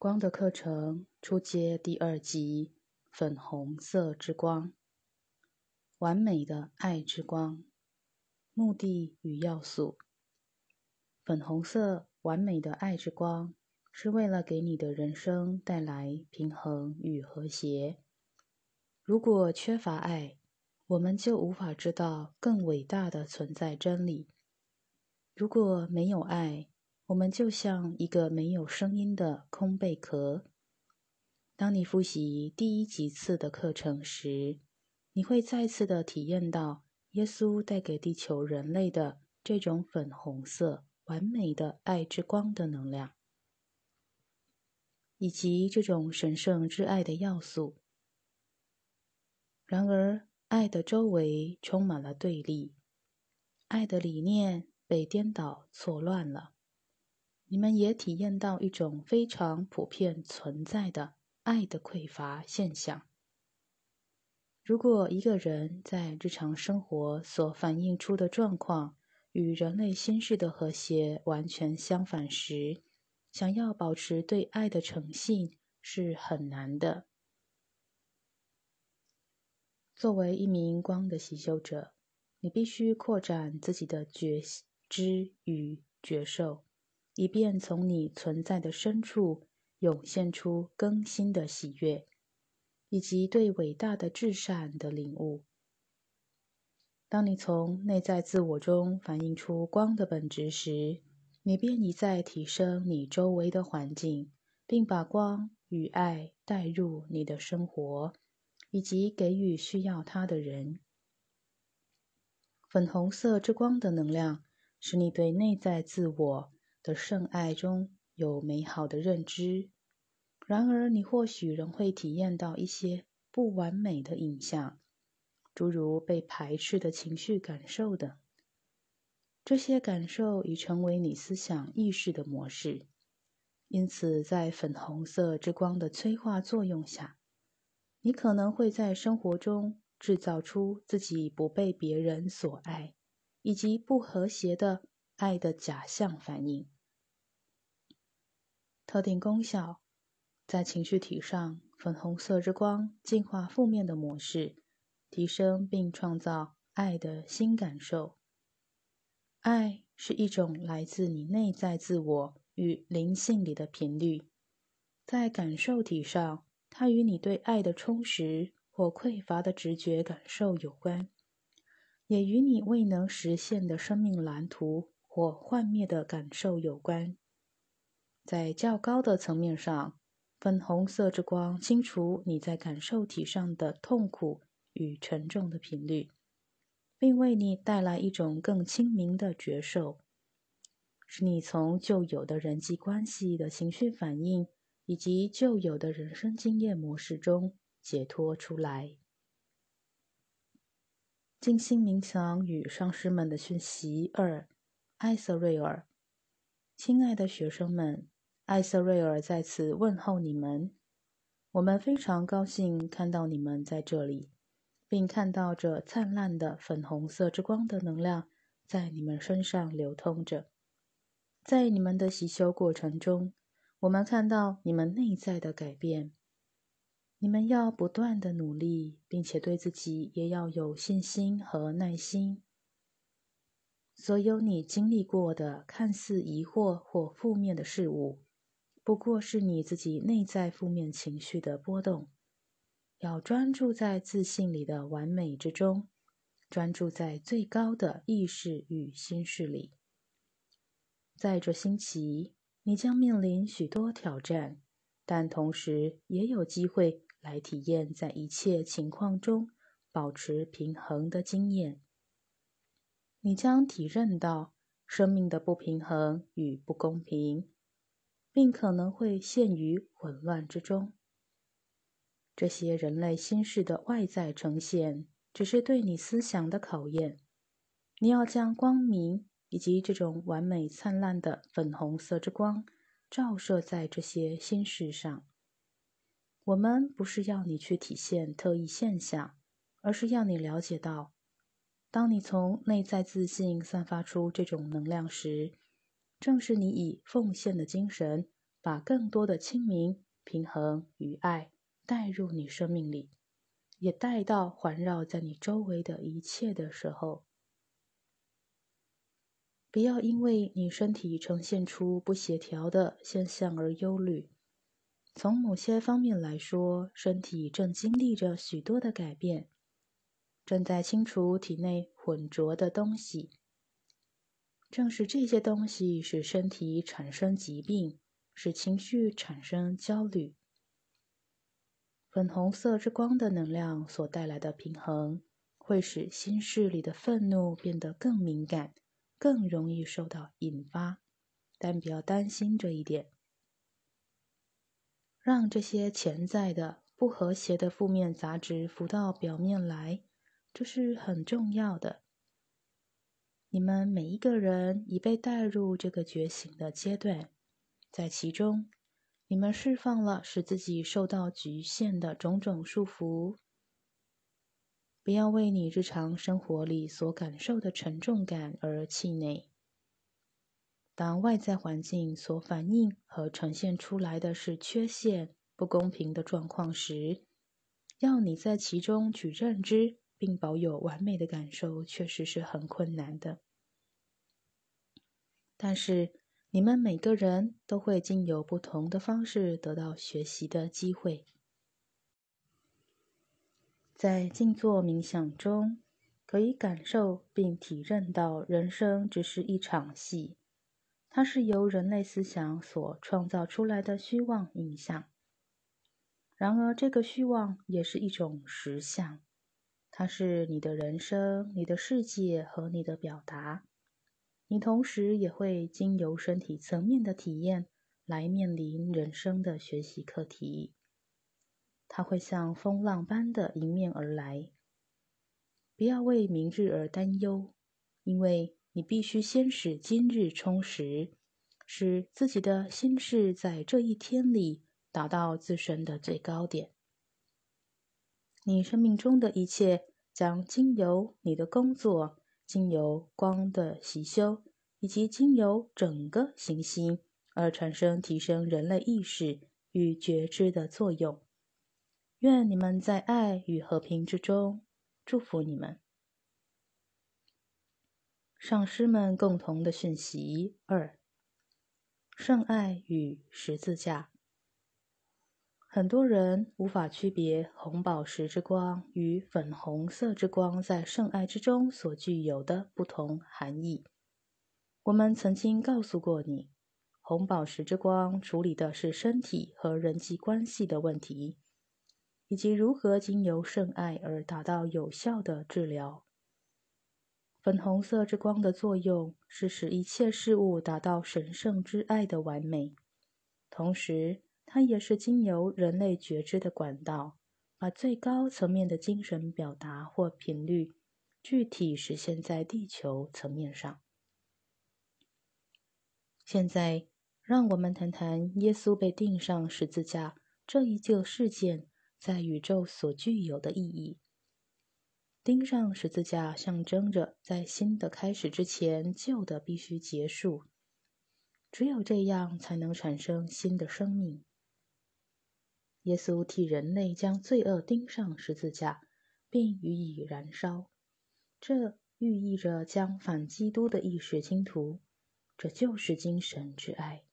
光的课程初阶第二集：粉红色之光，完美的爱之光。目的与要素：粉红色完美的爱之光，是为了给你的人生带来平衡与和谐。如果缺乏爱，我们就无法知道更伟大的存在真理。如果没有爱，我们就像一个没有声音的空贝壳。当你复习第一几次的课程时，你会再次的体验到耶稣带给地球人类的这种粉红色、完美的爱之光的能量，以及这种神圣之爱的要素。然而，爱的周围充满了对立，爱的理念被颠倒错乱了。你们也体验到一种非常普遍存在的爱的匮乏现象。如果一个人在日常生活所反映出的状况与人类心事的和谐完全相反时，想要保持对爱的诚信是很难的。作为一名光的习修者，你必须扩展自己的觉知与觉受。以便从你存在的深处涌现出更新的喜悦，以及对伟大的至善的领悟。当你从内在自我中反映出光的本质时，你便已在提升你周围的环境，并把光与爱带入你的生活，以及给予需要它的人。粉红色之光的能量使你对内在自我。的圣爱中有美好的认知，然而你或许仍会体验到一些不完美的影像，诸如被排斥的情绪感受等。这些感受已成为你思想意识的模式，因此在粉红色之光的催化作用下，你可能会在生活中制造出自己不被别人所爱，以及不和谐的爱的假象反应。特定功效，在情绪体上，粉红色之光净化负面的模式，提升并创造爱的新感受。爱是一种来自你内在自我与灵性里的频率，在感受体上，它与你对爱的充实或匮乏的直觉感受有关，也与你未能实现的生命蓝图或幻灭的感受有关。在较高的层面上，粉红色之光清除你在感受体上的痛苦与沉重的频率，并为你带来一种更清明的觉受，使你从旧有的人际关系的情绪反应以及旧有的人生经验模式中解脱出来。静心冥想与上师们的讯息二，艾瑟瑞尔，亲爱的学生们。艾瑟瑞尔在此问候你们。我们非常高兴看到你们在这里，并看到这灿烂的粉红色之光的能量在你们身上流通着。在你们的习修过程中，我们看到你们内在的改变。你们要不断的努力，并且对自己也要有信心和耐心。所有你经历过的看似疑惑或负面的事物。不过是你自己内在负面情绪的波动，要专注在自信里的完美之中，专注在最高的意识与心事里。在这星期，你将面临许多挑战，但同时也有机会来体验在一切情况中保持平衡的经验。你将体认到生命的不平衡与不公平。并可能会陷于混乱之中。这些人类心事的外在呈现，只是对你思想的考验。你要将光明以及这种完美灿烂的粉红色之光照射在这些心事上。我们不是要你去体现特异现象，而是要你了解到，当你从内在自信散发出这种能量时。正是你以奉献的精神把更多的清明、平衡与爱带入你生命里，也带到环绕在你周围的一切的时候。不要因为你身体呈现出不协调的现象而忧虑。从某些方面来说，身体正经历着许多的改变，正在清除体内混浊的东西。正是这些东西使身体产生疾病，使情绪产生焦虑。粉红色之光的能量所带来的平衡，会使心事里的愤怒变得更敏感。更容易受到引发，但不要担心这一点。让这些潜在的不和谐的负面杂质浮到表面来，这是很重要的。你们每一个人已被带入这个觉醒的阶段，在其中，你们释放了使自己受到局限的种种束缚。不要为你日常生活里所感受的沉重感而气馁。当外在环境所反映和呈现出来的是缺陷、不公平的状况时，要你在其中去认知并保有完美的感受，确实是很困难的。但是，你们每个人都会经由不同的方式得到学习的机会。在静坐冥想中，可以感受并体认到人生只是一场戏，它是由人类思想所创造出来的虚妄影像。然而，这个虚妄也是一种实相，它是你的人生、你的世界和你的表达。你同时也会经由身体层面的体验来面临人生的学习课题。它会像风浪般的迎面而来。不要为明日而担忧，因为你必须先使今日充实，使自己的心事在这一天里达到自身的最高点。你生命中的一切将经由你的工作，经由光的习修，以及经由整个行星而产生提升人类意识与觉知的作用。愿你们在爱与和平之中，祝福你们。上师们共同的讯息二：圣爱与十字架。很多人无法区别红宝石之光与粉红色之光在圣爱之中所具有的不同含义。我们曾经告诉过你，红宝石之光处理的是身体和人际关系的问题。以及如何经由圣爱而达到有效的治疗。粉红色之光的作用是使一切事物达到神圣之爱的完美，同时它也是经由人类觉知的管道，把最高层面的精神表达或频率具体实现在地球层面上。现在，让我们谈谈耶稣被钉上十字架这一旧事件。在宇宙所具有的意义，钉上十字架象征着在新的开始之前，旧的必须结束。只有这样，才能产生新的生命。耶稣替人类将罪恶钉上十字架，并予以燃烧，这寓意着将反基督的意识倾吐。这就是精神之爱。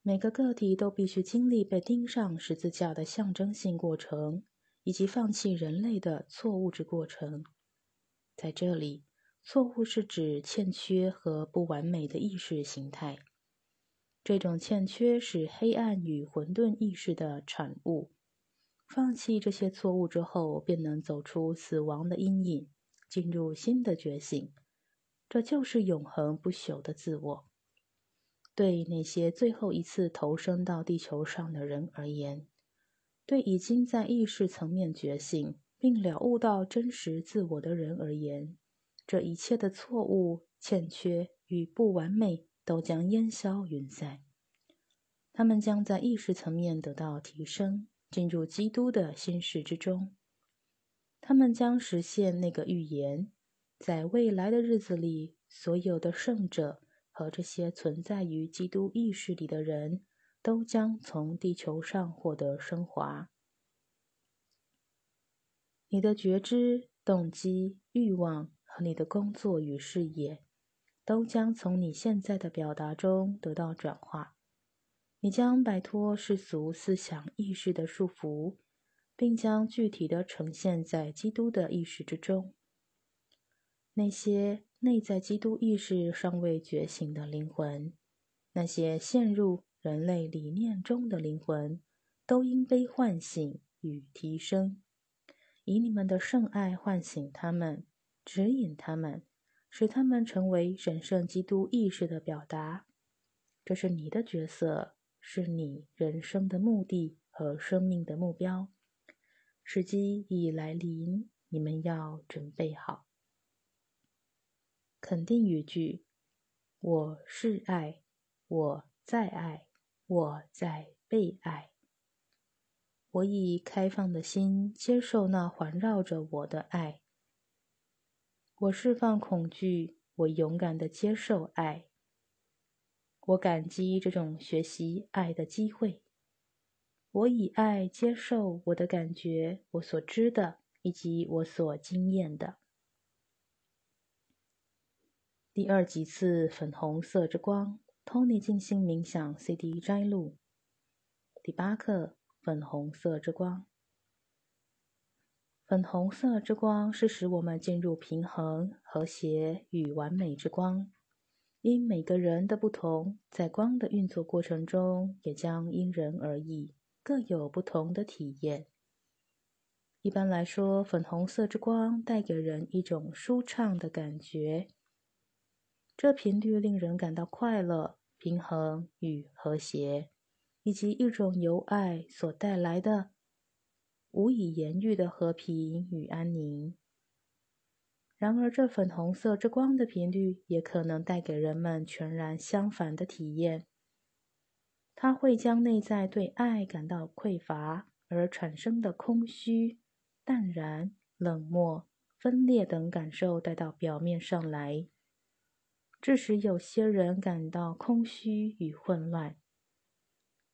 每个个体都必须经历被钉上十字架的象征性过程，以及放弃人类的错误之过程。在这里，错误是指欠缺和不完美的意识形态。这种欠缺是黑暗与混沌意识的产物。放弃这些错误之后，便能走出死亡的阴影，进入新的觉醒。这就是永恒不朽的自我。对那些最后一次投生到地球上的人而言，对已经在意识层面觉醒并了悟到真实自我的人而言，这一切的错误、欠缺与不完美都将烟消云散。他们将在意识层面得到提升，进入基督的心事之中。他们将实现那个预言：在未来的日子里，所有的圣者。和这些存在于基督意识里的人，都将从地球上获得升华。你的觉知、动机、欲望和你的工作与事业，都将从你现在的表达中得到转化。你将摆脱世俗思想意识的束缚，并将具体的呈现在基督的意识之中。那些内在基督意识尚未觉醒的灵魂，那些陷入人类理念中的灵魂，都应被唤醒与提升。以你们的圣爱唤醒他们，指引他们，使他们成为神圣基督意识的表达。这是你的角色，是你人生的目的和生命的目标。时机已来临，你们要准备好。肯定语句：我是爱，我在爱，我在被爱。我以开放的心接受那环绕着我的爱。我释放恐惧，我勇敢的接受爱。我感激这种学习爱的机会。我以爱接受我的感觉，我所知的以及我所经验的。第二几次粉红色之光，Tony 静心冥想 CD 摘录。第八课。粉红色之光，粉红色之光是使我们进入平衡、和谐与完美之光。因每个人的不同，在光的运作过程中，也将因人而异，各有不同的体验。一般来说，粉红色之光带给人一种舒畅的感觉，这频率令人感到快乐、平衡与和谐。以及一种由爱所带来的无以言喻的和平与安宁。然而，这粉红色之光的频率也可能带给人们全然相反的体验。它会将内在对爱感到匮乏而产生的空虚、淡然、冷漠、分裂等感受带到表面上来，致使有些人感到空虚与混乱。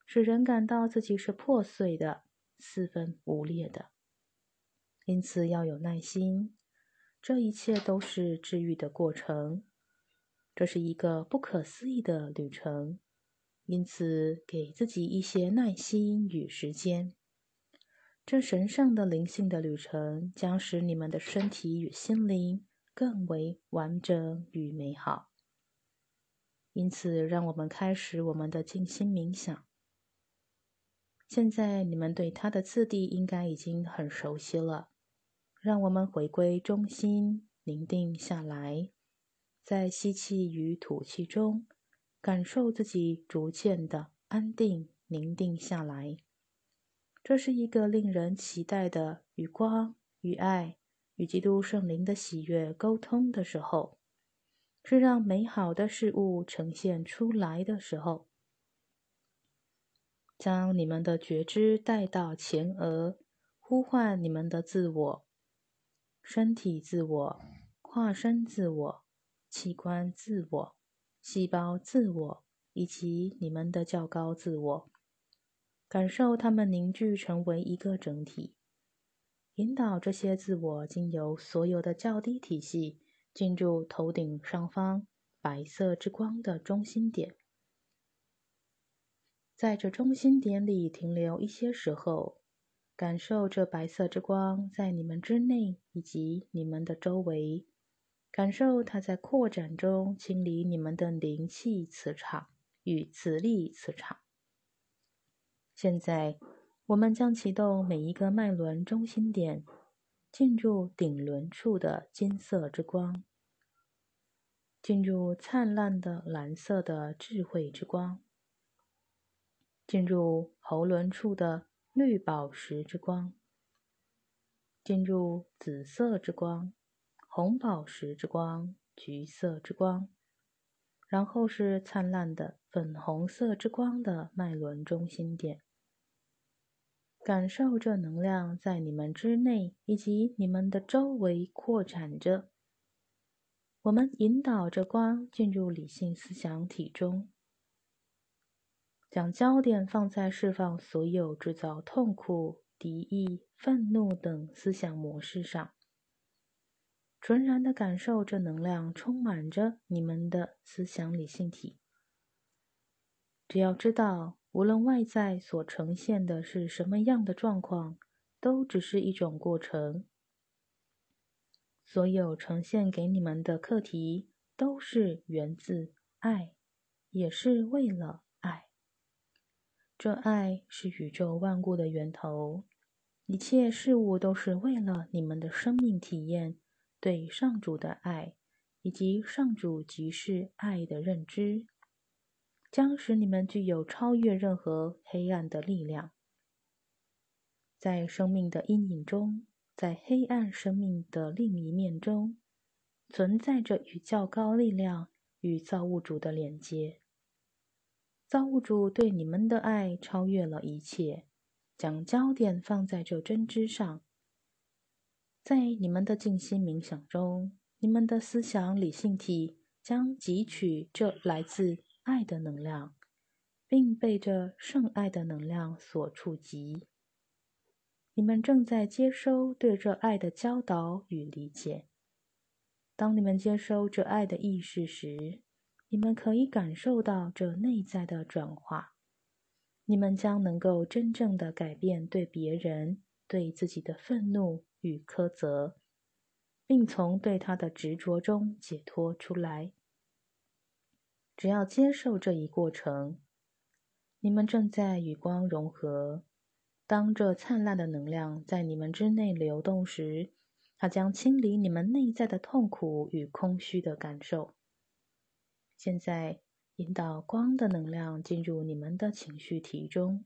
使人感到自己是破碎的、四分五裂的，因此要有耐心。这一切都是治愈的过程，这是一个不可思议的旅程。因此，给自己一些耐心与时间。这神圣的灵性的旅程将使你们的身体与心灵更为完整与美好。因此，让我们开始我们的静心冥想。现在你们对它的次第应该已经很熟悉了。让我们回归中心，宁定下来，在吸气与吐气中，感受自己逐渐的安定、宁定下来。这是一个令人期待的与光、与爱、与基督圣灵的喜悦沟通的时候，是让美好的事物呈现出来的时候。将你们的觉知带到前额，呼唤你们的自我、身体自我、化身自我、器官自我、细胞自我以及你们的较高自我，感受它们凝聚成为一个整体，引导这些自我经由所有的较低体系进入头顶上方白色之光的中心点。在这中心点里停留一些时候，感受这白色之光在你们之内以及你们的周围，感受它在扩展中清理你们的灵气磁场与磁力磁场。现在，我们将启动每一个脉轮中心点，进入顶轮处的金色之光，进入灿烂的蓝色的智慧之光。进入喉轮处的绿宝石之光，进入紫色之光、红宝石之光、橘色之光，然后是灿烂的粉红色之光的脉轮中心点。感受这能量在你们之内以及你们的周围扩展着。我们引导着光进入理性思想体中，将焦点放在释放所有制造痛苦、敌意、愤怒等思想模式上。纯然的感受这能量充满着你们的思想理性体。只要知道，无论外在所呈现的是什么样的状况，都只是一种过程。所有呈现给你们的课题，都是源自爱，也是为了。这爱是宇宙万物的源头，一切事物都是为了你们的生命体验。对上主的爱，以及上主即是爱的认知，将使你们具有超越任何黑暗的力量。在生命的阴影中，在黑暗生命的另一面中，存在着与较高力量与造物主的连接。造物主对你们的爱超越了一切，将焦点放在这真知上。在你们的静心冥想中，你们的思想理性体将汲取这来自爱的能量，并被这圣爱的能量所触及。你们正在接收对这爱的教导与理解。当你们接收这爱的意识时，你们可以感受到这内在的转化。你们将能够真正的改变对别人、对自己的愤怒。与苛责，并从对他的执着中解脱出来。只要接受这一过程，你们正在与光融合。当这灿烂的能量在你们之内流动时，它将清理你们内在的痛苦与空虚的感受。现在，引导光的能量进入你们的情绪体中。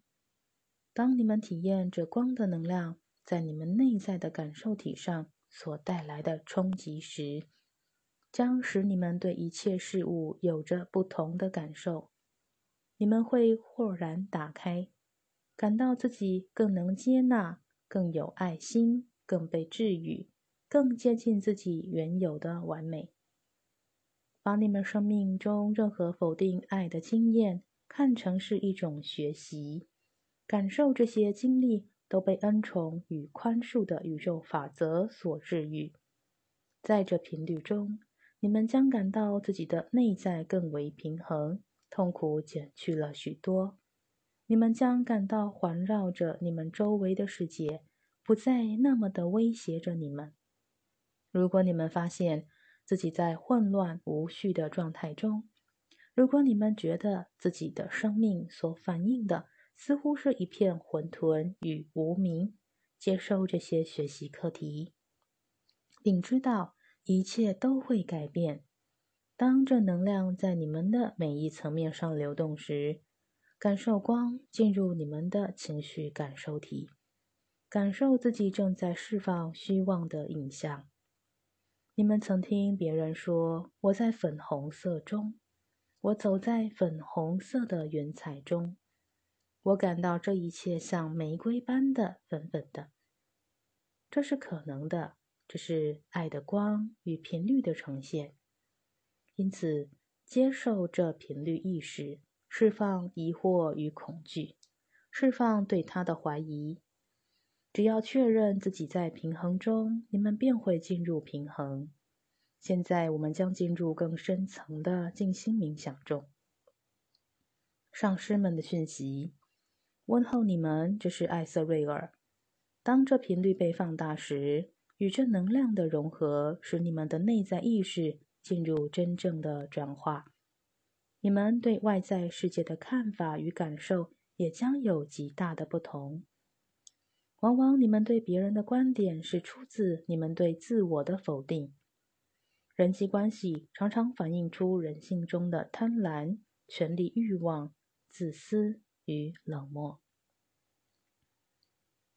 当你们体验这光的能量，在你们内在的感受体上所带来的冲击时，将使你们对一切事物有着不同的感受。你们会豁然打开，感到自己更能接纳、更有爱心、更被治愈、更接近自己原有的完美。把你们生命中任何否定爱的经验看成是一种学习，感受这些经历。都被恩宠与宽恕的宇宙法则所治愈，在这频率中，你们将感到自己的内在更为平衡，痛苦减去了许多。你们将感到环绕着你们周围的世界不再那么的威胁着你们。如果你们发现自己在混乱无序的状态中，如果你们觉得自己的生命所反映的，似乎是一片混沌与无名。接受这些学习课题，并知道一切都会改变。当正能量在你们的每一层面上流动时，感受光进入你们的情绪感受体，感受自己正在释放虚妄的影像。你们曾听别人说：“我在粉红色中，我走在粉红色的云彩中。”我感到这一切像玫瑰般的粉粉的，这是可能的，这是爱的光与频率的呈现。因此，接受这频率意识，释放疑惑与恐惧，释放对它的怀疑。只要确认自己在平衡中，你们便会进入平衡。现在，我们将进入更深层的静心冥想中。上师们的讯息。问候你们，这是艾瑟瑞尔。当这频率被放大时，与这能量的融合使你们的内在意识进入真正的转化。你们对外在世界的看法与感受也将有极大的不同。往往你们对别人的观点是出自你们对自我的否定。人际关系常常反映出人性中的贪婪、权力欲望、自私。与冷漠。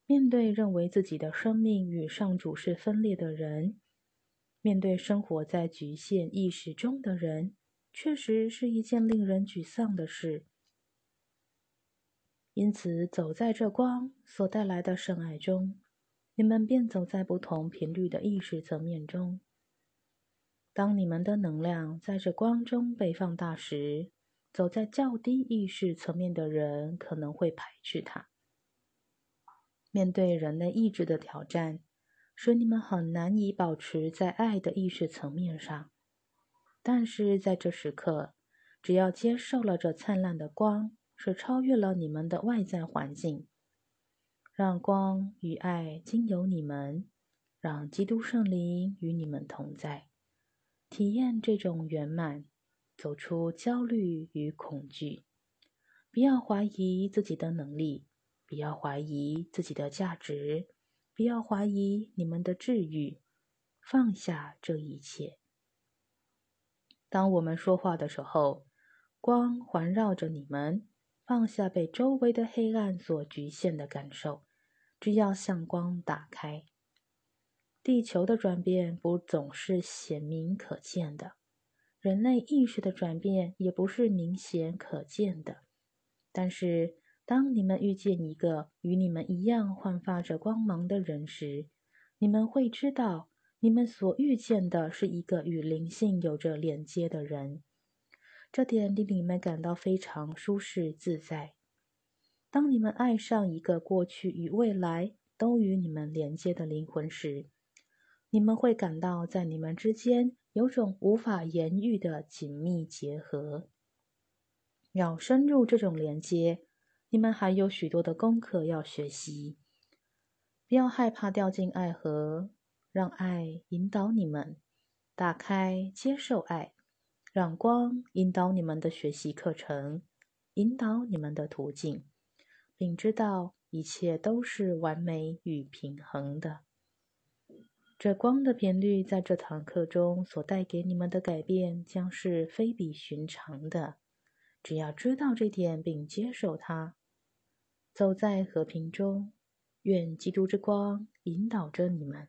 面对认为自己的生命与上主是分裂的人，面对生活在局限意识中的人，确实是一件令人沮丧的事。因此，走在这光所带来的圣爱中，你们便走在不同频率的意识层面中。当你们的能量在这光中被放大时，走在较低意识层面的人可能会排斥它。面对人类意志的挑战，使你们很难以保持在爱的意识层面上。但是在这时刻，只要接受了这灿烂的光，是超越了你们的外在环境，让光与爱经由你们，让基督圣灵与你们同在。体验这种圆满，走出焦虑与恐惧。不要怀疑自己的能力，不要怀疑自己的价值，不要怀疑你们的治愈。放下这一切。当我们说话的时候，光环绕着你们。放下被周围的黑暗所局限的感受，只要向光打开。地球的转变不总是显明可见的，人类意识的转变也不是明显可见的。但是，当你们遇见一个与你们一样焕发着光芒的人时，你们会知道，你们所遇见的是一个与灵性有着连接的人。这点令你们感到非常舒适自在。当你们爱上一个过去与未来都与你们连接的灵魂时，你们会感到，在你们之间有种无法言喻的紧密结合。要深入这种连接，你们还有许多的功课要学习。不要害怕掉进爱河，让爱引导你们，打开接受爱，让光引导你们的学习课程，引导你们的途径，并知道一切都是完美与平衡的。这光的频率在这堂课中所带给你们的改变将是非比寻常的。只要知道这点并接受它，走在和平中，愿基督之光引导着你们。